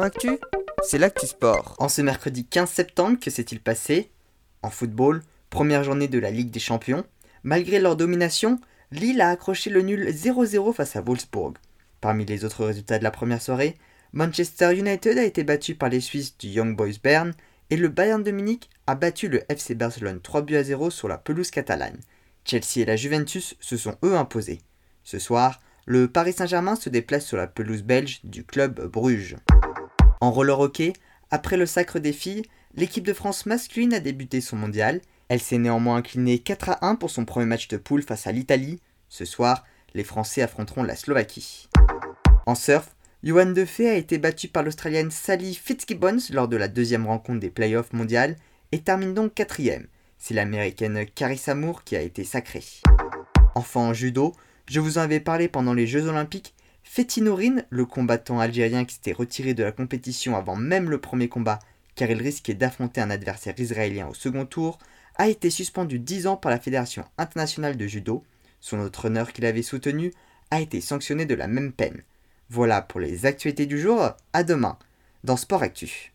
Actu, c'est l'actu sport. En ce mercredi 15 septembre, que s'est-il passé? En football, première journée de la Ligue des Champions, malgré leur domination, Lille a accroché le nul 0-0 face à Wolfsburg. Parmi les autres résultats de la première soirée, Manchester United a été battu par les Suisses du Young Boys Bern et le Bayern de Munich a battu le FC Barcelone 3 buts à 0 sur la pelouse catalane. Chelsea et la Juventus se sont eux imposés. Ce soir, le Paris Saint-Germain se déplace sur la pelouse belge du club Bruges. En roller hockey, après le sacre des filles, l'équipe de France masculine a débuté son mondial. Elle s'est néanmoins inclinée 4 à 1 pour son premier match de poule face à l'Italie. Ce soir, les Français affronteront la Slovaquie. En surf, Johan Defay a été battu par l'Australienne Sally Fitzgibbons lors de la deuxième rencontre des playoffs mondiales et termine donc quatrième. C'est l'américaine Carissa Moore qui a été sacrée. Enfin en judo, je vous en avais parlé pendant les Jeux Olympiques, Fethi Nourine, le combattant algérien qui s'était retiré de la compétition avant même le premier combat car il risquait d'affronter un adversaire israélien au second tour, a été suspendu 10 ans par la Fédération internationale de judo. Son entraîneur qui l'avait soutenu a été sanctionné de la même peine. Voilà pour les actualités du jour, à demain dans Sport Actu.